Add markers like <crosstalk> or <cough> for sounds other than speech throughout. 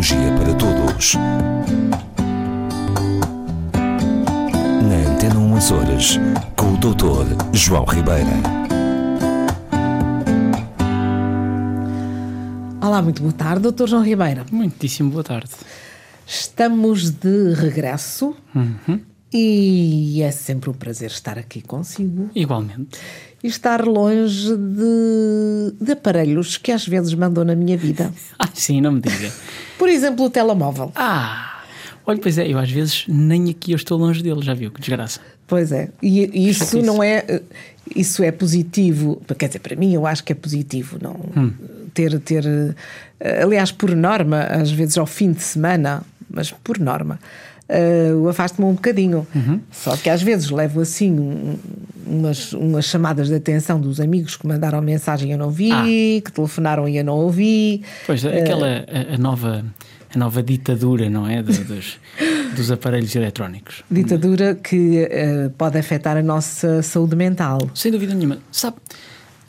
Tecnologia para Todos. Na Antena 1 Açores, com o Dr. João Ribeira. Olá, muito boa tarde, doutor João Ribeira. Muitíssimo boa tarde. Estamos de regresso Uhum. E é sempre um prazer estar aqui consigo Igualmente. e estar longe de, de aparelhos que às vezes mandam na minha vida. <laughs> Ah, sim, não me diga. Por exemplo, o telemóvel. Ah, olha, pois é, eu às vezes nem aqui eu estou longe dele, já viu? Que desgraça. Pois é, e, e isso não é isso é positivo, quer dizer, para mim eu acho que é positivo não Hum. ter ter eh, aliás por norma, às vezes ao fim de semana, mas por norma, o afasto-me um bocadinho. Uhum. Só que às vezes levo assim um- umas, umas chamadas de atenção dos amigos que mandaram mensagem e eu não vi, Ah. que telefonaram e eu não ouvi. Pois, aquela a, a nova, a nova ditadura, não é? Do- dos, <laughs> dos aparelhos eletrónicos. Ditadura que eh, pode afetar a nossa saúde mental. Sem dúvida nenhuma. Sabe,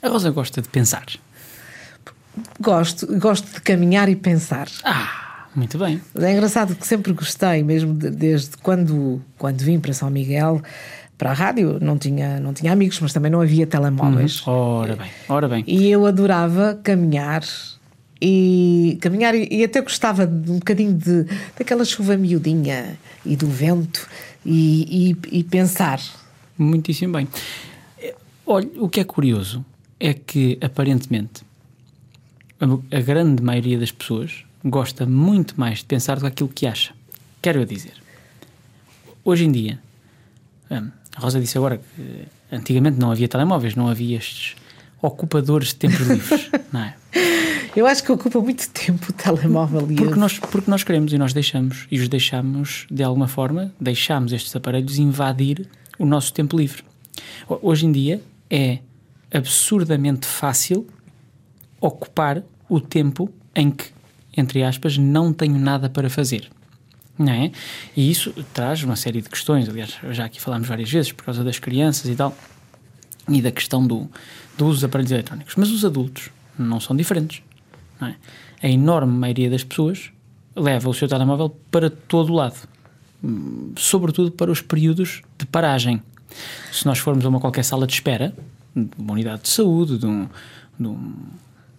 a Rosa gosta de pensar. Gosto, gosto de caminhar e pensar. Ah, muito bem. É engraçado que sempre gostei, mesmo de- desde quando, quando vim para São Miguel, para a rádio, não tinha, não tinha amigos, mas também não havia telemóveis. Ora bem, ora bem. E eu adorava caminhar e caminhar e, até gostava de um bocadinho de, daquela chuva miudinha e do vento e, e- e pensar. Muitíssimo bem. Olha, o que é curioso é que aparentemente a grande maioria das pessoas gosta muito mais de pensar do que aquilo que acha. Quero eu dizer. Hoje em dia, hum, a Rosa disse agora que eh, antigamente não havia telemóveis, não havia estes ocupadores de tempos livres, <laughs> não é? Eu acho que ocupa muito tempo o telemóvel e Porque eu- nós, porque nós queremos e nós deixamos, e os deixamos de alguma forma, deixamos estes aparelhos invadir o nosso tempo livre. Ho- Hoje em dia é absurdamente fácil ocupar o tempo em que, entre aspas, não tenho nada para fazer. Não é? E isso traz uma série de questões, aliás, já aqui falámos várias vezes, por causa das crianças e tal, e da questão do, do uso dos aparelhos eletrónicos. Mas os adultos não são diferentes. não é? A enorme maioria das pessoas leva o seu telemóvel para todo o lado, sobretudo para os períodos de paragem. Se nós formos a uma qualquer sala de espera, de uma unidade de saúde, de um, de um,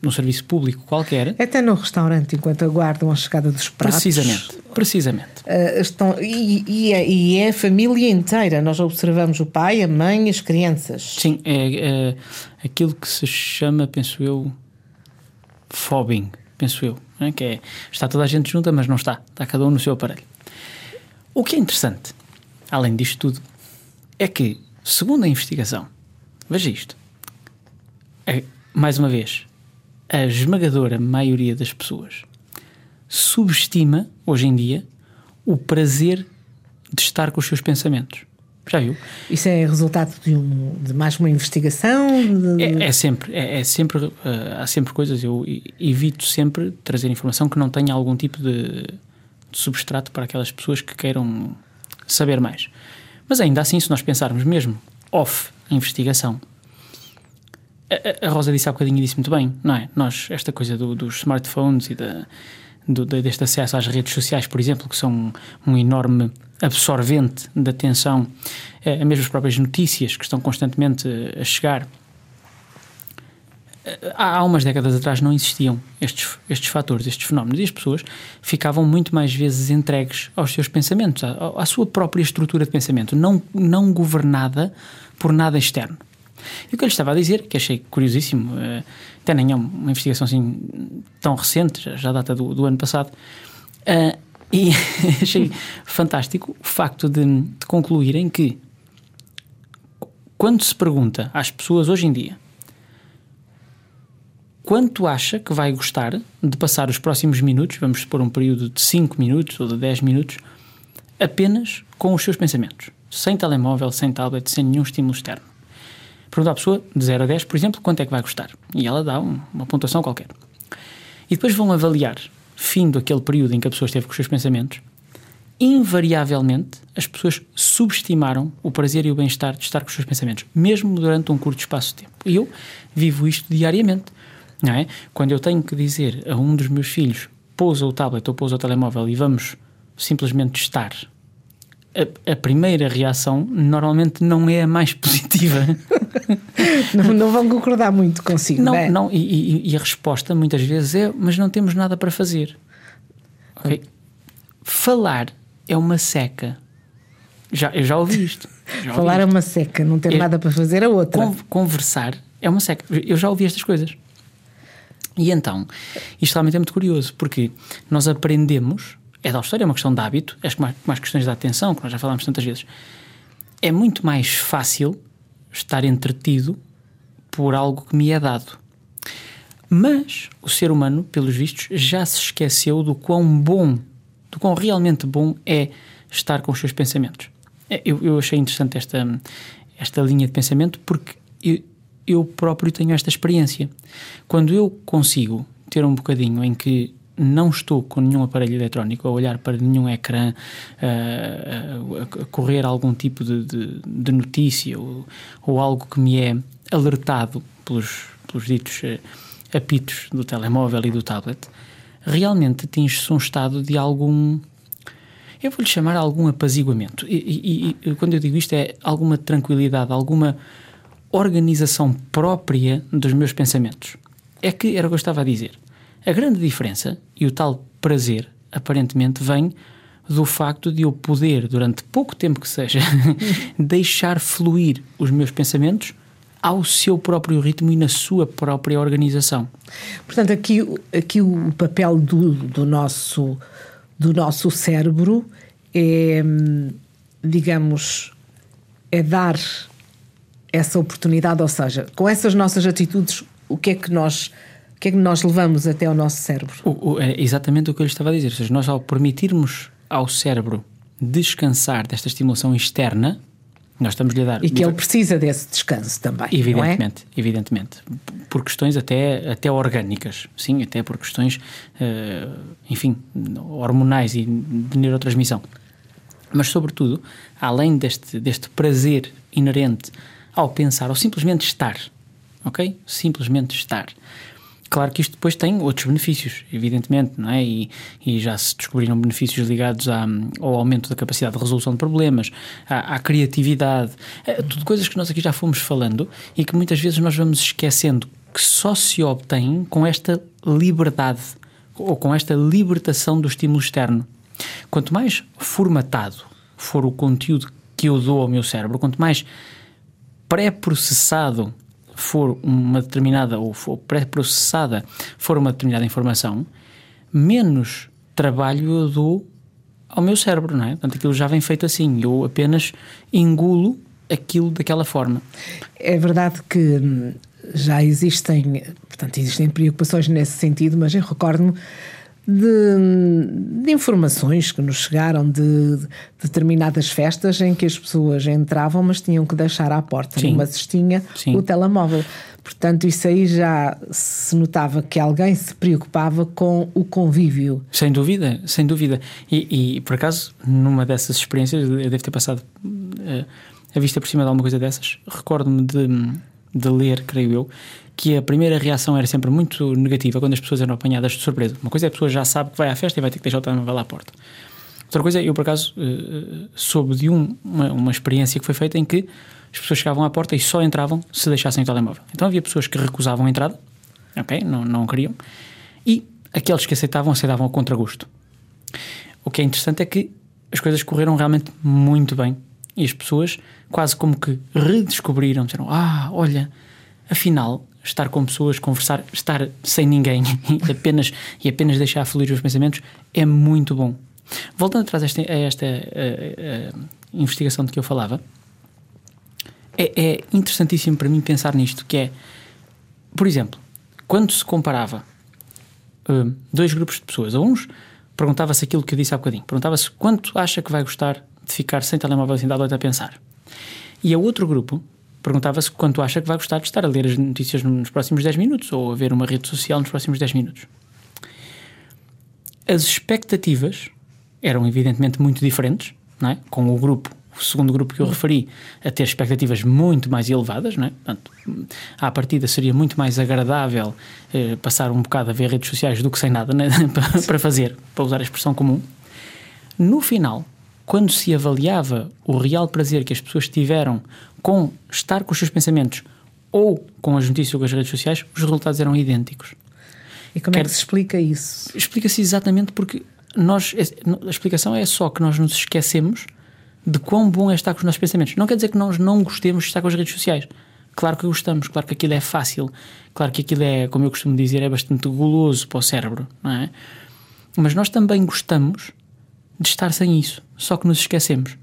de um serviço público qualquer, até no restaurante, enquanto aguardam a chegada dos pratos. precisamente, precisamente, Uh, estão, e, e é, e é a família inteira. Nós observamos o pai, a mãe, as crianças. Sim, é, é aquilo que se chama, penso eu, fobbing, penso eu, é? que é, está toda a gente junta, mas não está, está cada um no seu aparelho. O que é interessante, além disto tudo, é que, segundo a investigação, veja isto, é, mais uma vez, a esmagadora maioria das pessoas subestima, hoje em dia, o prazer de estar com os seus pensamentos. Já viu? Isso é resultado de, um- de mais uma investigação? de- É, é sempre, é, é sempre eh, há sempre coisas. Eu evito sempre trazer informação que não tenha algum tipo de, de substrato para aquelas pessoas que queiram saber mais. Mas ainda assim, se nós pensarmos mesmo off investigação, a, Rosa disse há bocadinho e disse muito bem, não é? Nós, esta coisa do- dos smartphones e da, do- de- deste acesso às redes sociais, por exemplo, que são um enorme absorvente da atenção, eh, mesmo as próprias notícias que estão constantemente eh, a chegar. Eh, Há, há umas décadas atrás não existiam estes, estes fatores, estes fenómenos, e as pessoas ficavam muito mais vezes entregues aos seus pensamentos, à, à sua própria estrutura de pensamento, não, não governada por nada externo. E o que eu estava a dizer, que achei curiosíssimo, eh, até nem é uma investigação assim tão recente, já, data do, do ano passado, eh, e <laughs> achei fantástico o facto de, de concluírem que quando se pergunta às pessoas hoje em dia quanto acha que vai gostar de passar os próximos minutos, vamos supor um período de 5 minutos ou de 10 minutos, apenas com os seus pensamentos, sem telemóvel, sem tablet, sem nenhum estímulo externo. Pergunta à pessoa, de 0 a 10, por exemplo, quanto é que vai gostar? E ela dá um- uma pontuação qualquer. E depois vão avaliar, fim daquele período em que a pessoa esteve com os seus pensamentos, invariavelmente as pessoas subestimaram o prazer e o bem-estar de estar com os seus pensamentos, mesmo durante um curto espaço de tempo. E eu vivo isto diariamente, não é? Quando eu tenho que dizer a um dos meus filhos pousa o tablet ou pousa o telemóvel e vamos simplesmente estar, a, a primeira reação normalmente não é a mais <laughs> positiva. não, não vão concordar muito consigo, não, não é? Não, e, e, a resposta muitas vezes é: mas não temos nada para fazer. Okay? Falar é uma seca. Já, eu já ouvi isto. Já Falar ouvi é uma seca, não ter eu, nada para fazer é outra. Conversar é uma seca. Eu já ouvi estas coisas. E então, isto realmente é muito curioso, porque nós aprendemos, é da história, é uma questão de hábito, é como as questões da atenção, que nós já falámos tantas vezes. É muito mais fácil estar entretido por algo que me é dado. Mas o ser humano, pelos vistos, já se esqueceu do quão bom, do quão realmente bom é estar com os seus pensamentos. É, eu, eu achei interessante esta, esta linha de pensamento porque eu, eu próprio tenho esta experiência. Quando eu consigo ter um bocadinho em que não estou com nenhum aparelho eletrónico a olhar para nenhum ecrã, a, a correr algum tipo de, de, de notícia ou, ou, algo que me é alertado pelos, pelos ditos uh, apitos do telemóvel e do tablet, realmente atinge-se um estado de algum. Eu vou-lhe chamar algum apaziguamento. E, e, e, quando eu digo isto, é alguma tranquilidade, alguma organização própria dos meus pensamentos. É que era o que eu estava a dizer. A grande diferença e o tal prazer, aparentemente, vem do facto de eu poder, durante pouco tempo que seja, <laughs> deixar fluir os meus pensamentos ao seu próprio ritmo e na sua própria organização. Portanto, aqui, aqui o papel do, do, nosso, do nosso cérebro é, digamos, é dar essa oportunidade, ou seja, com essas nossas atitudes, o que é que nós que é que nós levamos até ao nosso cérebro? O, o, é exatamente o que eu lhe estava a dizer. Ou seja, nós, ao permitirmos ao cérebro descansar desta estimulação externa, nós estamos lhe a dar. E que ele precisa desse descanso também. Evidentemente, é? evidentemente. Por questões até, até orgânicas, sim, até por questões, uh, enfim, hormonais e de neurotransmissão. Mas, sobretudo, além deste, deste prazer inerente ao pensar, ou simplesmente estar, ok? Simplesmente estar. Claro que isto depois tem outros benefícios, evidentemente, não é? E, e já se descobriram benefícios ligados à, ao aumento da capacidade de resolução de problemas, à, à criatividade, é, tudo coisas que nós aqui já fomos falando e que muitas vezes nós vamos esquecendo que só se obtém com esta liberdade ou com esta libertação do estímulo externo. Quanto mais formatado for o conteúdo que eu dou ao meu cérebro, quanto mais pré-processado for uma determinada ou for pré-processada for uma determinada informação, menos trabalho eu dou ao meu cérebro, não é? Portanto, aquilo já vem feito assim, eu apenas engulo aquilo daquela forma. É verdade que hum, já existem, portanto, existem preocupações nesse sentido, mas eu recordo-me de, de, informações que nos chegaram de, de, determinadas festas em que as pessoas entravam, mas tinham que deixar à porta, Sim. numa cestinha, Sim. o telemóvel. Portanto, isso aí já se notava que alguém se preocupava com o convívio. Sem dúvida, sem dúvida. E, e por acaso, numa dessas experiências, eu devo ter passado uh, a vista por cima de alguma coisa dessas, recordo-me de, de ler, creio eu, que a primeira reação era sempre muito negativa quando as pessoas eram apanhadas de surpresa. Uma coisa é a pessoa já sabe que vai à festa e vai ter que deixar o telemóvel à porta. Outra coisa, eu por acaso uh, soube de um, uma, uma, experiência que foi feita em que as pessoas chegavam à porta e só entravam se deixassem o telemóvel. Então havia pessoas que recusavam a entrada, ok, não, não queriam, e aqueles que aceitavam, aceitavam a contragosto. O que é interessante é que as coisas correram realmente muito bem e as pessoas quase como que redescobriram, disseram, ah, olha, afinal estar com pessoas, conversar, estar sem ninguém <laughs> e apenas, e apenas deixar fluir os pensamentos é muito bom. Voltando atrás a esta, a esta a, a investigação de que eu falava, é, é, interessantíssimo para mim pensar nisto, que é, por exemplo, quando se comparava uh, dois grupos de pessoas, a uns perguntava-se aquilo que eu disse há bocadinho, perguntava-se quanto acha que vai gostar de ficar sem telemóvel assim da noite a pensar. E a outro grupo perguntava-se quanto acha que vai gostar de estar a ler as notícias nos próximos 10 minutos ou a ver uma rede social nos próximos 10 minutos. As expectativas eram evidentemente muito diferentes, é? com o grupo o segundo grupo que eu referi, a ter expectativas muito mais elevadas, não é? Portanto, à partida seria muito mais agradável eh, passar um bocado a ver redes sociais do que sem nada né? <laughs> para fazer, para usar a expressão comum. No final, quando se avaliava o real prazer que as pessoas tiveram com estar com os seus pensamentos ou com as notícias ou com as redes sociais, os resultados eram idênticos. E como Quer... é que se explica isso? Explica-se exatamente porque nós, a explicação é só que nós nos esquecemos de quão bom é estar com os nossos pensamentos. Não quer dizer que nós não gostemos de estar com as redes sociais. Claro que gostamos, claro que aquilo é fácil, claro que aquilo é, como eu costumo dizer, é bastante goloso para o cérebro, não é? Mas nós também gostamos de estar sem isso, só que nos esquecemos.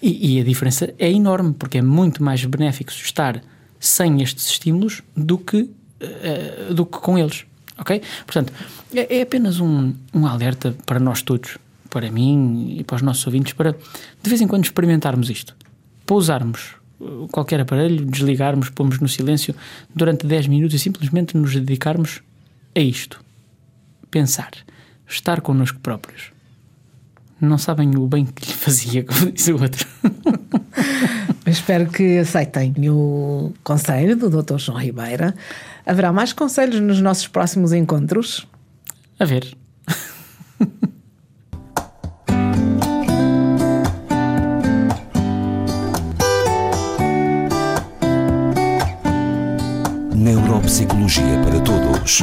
E, e a diferença é enorme, porque é muito mais benéfico estar sem estes estímulos do que, uh, do que com eles. Ok? Portanto, é, é apenas um, um alerta para nós todos para mim e para os nossos ouvintes, para de vez em quando experimentarmos isto. Pousarmos uh, qualquer aparelho, desligarmos, pomos no silêncio durante 10 minutos e simplesmente nos dedicarmos a isto. Pensar. Estar connosco próprios. Não sabem o bem que lhe fazia, <laughs> como diz o outro. <laughs> Espero que aceitem o conselho do Dr. João Ribeira. Haverá mais conselhos nos nossos próximos encontros? A ver. <laughs> Neuropsicologia para Todos.